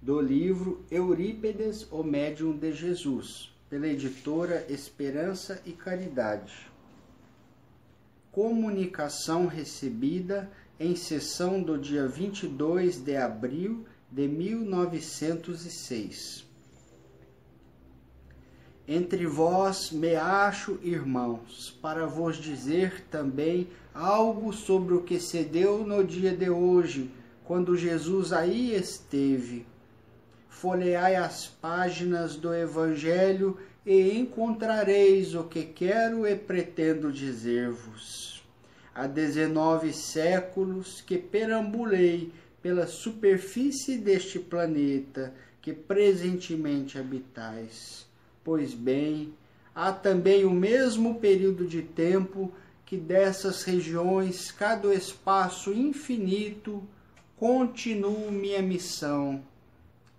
do livro Eurípedes, o Médium de Jesus, pela editora Esperança e Caridade. Comunicação recebida em sessão do dia 22 de abril de 1906. Entre vós me acho irmãos, para vos dizer também algo sobre o que se deu no dia de hoje, quando Jesus aí esteve. Folheai as páginas do Evangelho e encontrareis o que quero e pretendo dizer-vos. Há dezenove séculos que perambulei pela superfície deste planeta que presentemente habitais Pois bem, há também o mesmo período de tempo que dessas regiões, cada espaço infinito, continuo minha missão,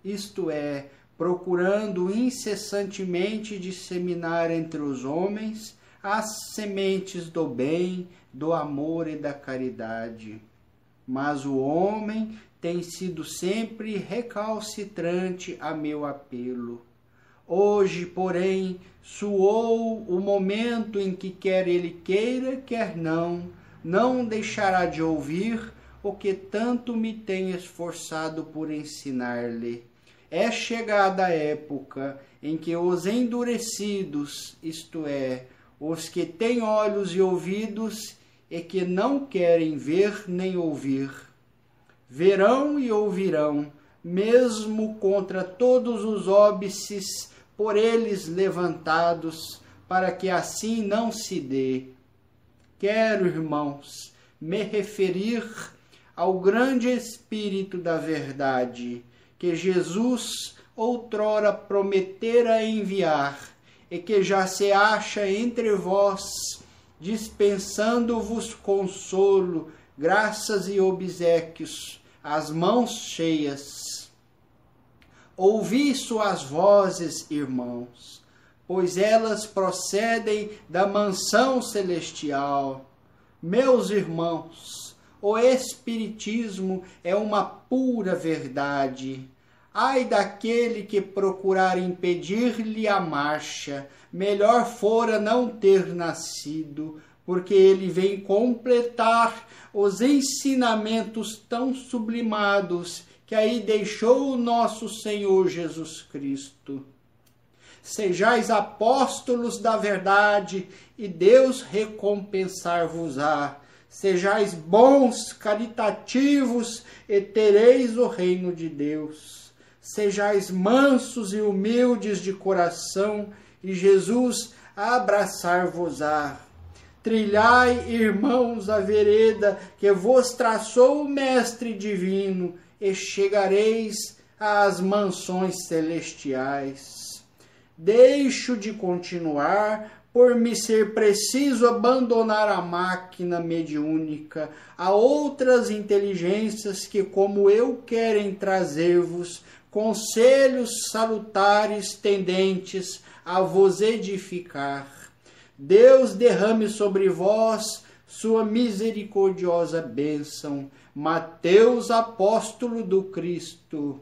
isto é, procurando incessantemente disseminar entre os homens as sementes do bem, do amor e da caridade. Mas o homem tem sido sempre recalcitrante a meu apelo. Hoje, porém, suou o momento em que quer ele queira, quer não, não deixará de ouvir que tanto me tem esforçado por ensinar-lhe. É chegada a época em que os endurecidos, isto é, os que têm olhos e ouvidos e que não querem ver nem ouvir, verão e ouvirão, mesmo contra todos os óbices por eles levantados, para que assim não se dê. Quero, irmãos, me referir ao grande Espírito da Verdade, que Jesus outrora prometera enviar, e que já se acha entre vós, dispensando-vos consolo, graças e obsequios, as mãos cheias Ouvi suas vozes, irmãos, pois elas procedem da mansão celestial. Meus irmãos, o Espiritismo é uma pura verdade. Ai daquele que procurar impedir-lhe a marcha, melhor fora não ter nascido, porque ele vem completar os ensinamentos tão sublimados que aí deixou o nosso Senhor Jesus Cristo. Sejais apóstolos da verdade e Deus recompensar-vos-á. Sejais bons, caritativos e tereis o reino de Deus. Sejais mansos e humildes de coração e Jesus abraçar-vos-á. Trilhai, irmãos, a vereda que vos traçou o Mestre Divino e chegareis às mansões celestiais. Deixo de continuar por me ser preciso abandonar a máquina mediúnica a outras inteligências que, como eu, querem trazer-vos conselhos salutares tendentes a vos edificar. Deus derrame sobre vós sua misericordiosa bênção. Mateus, apóstolo do Cristo.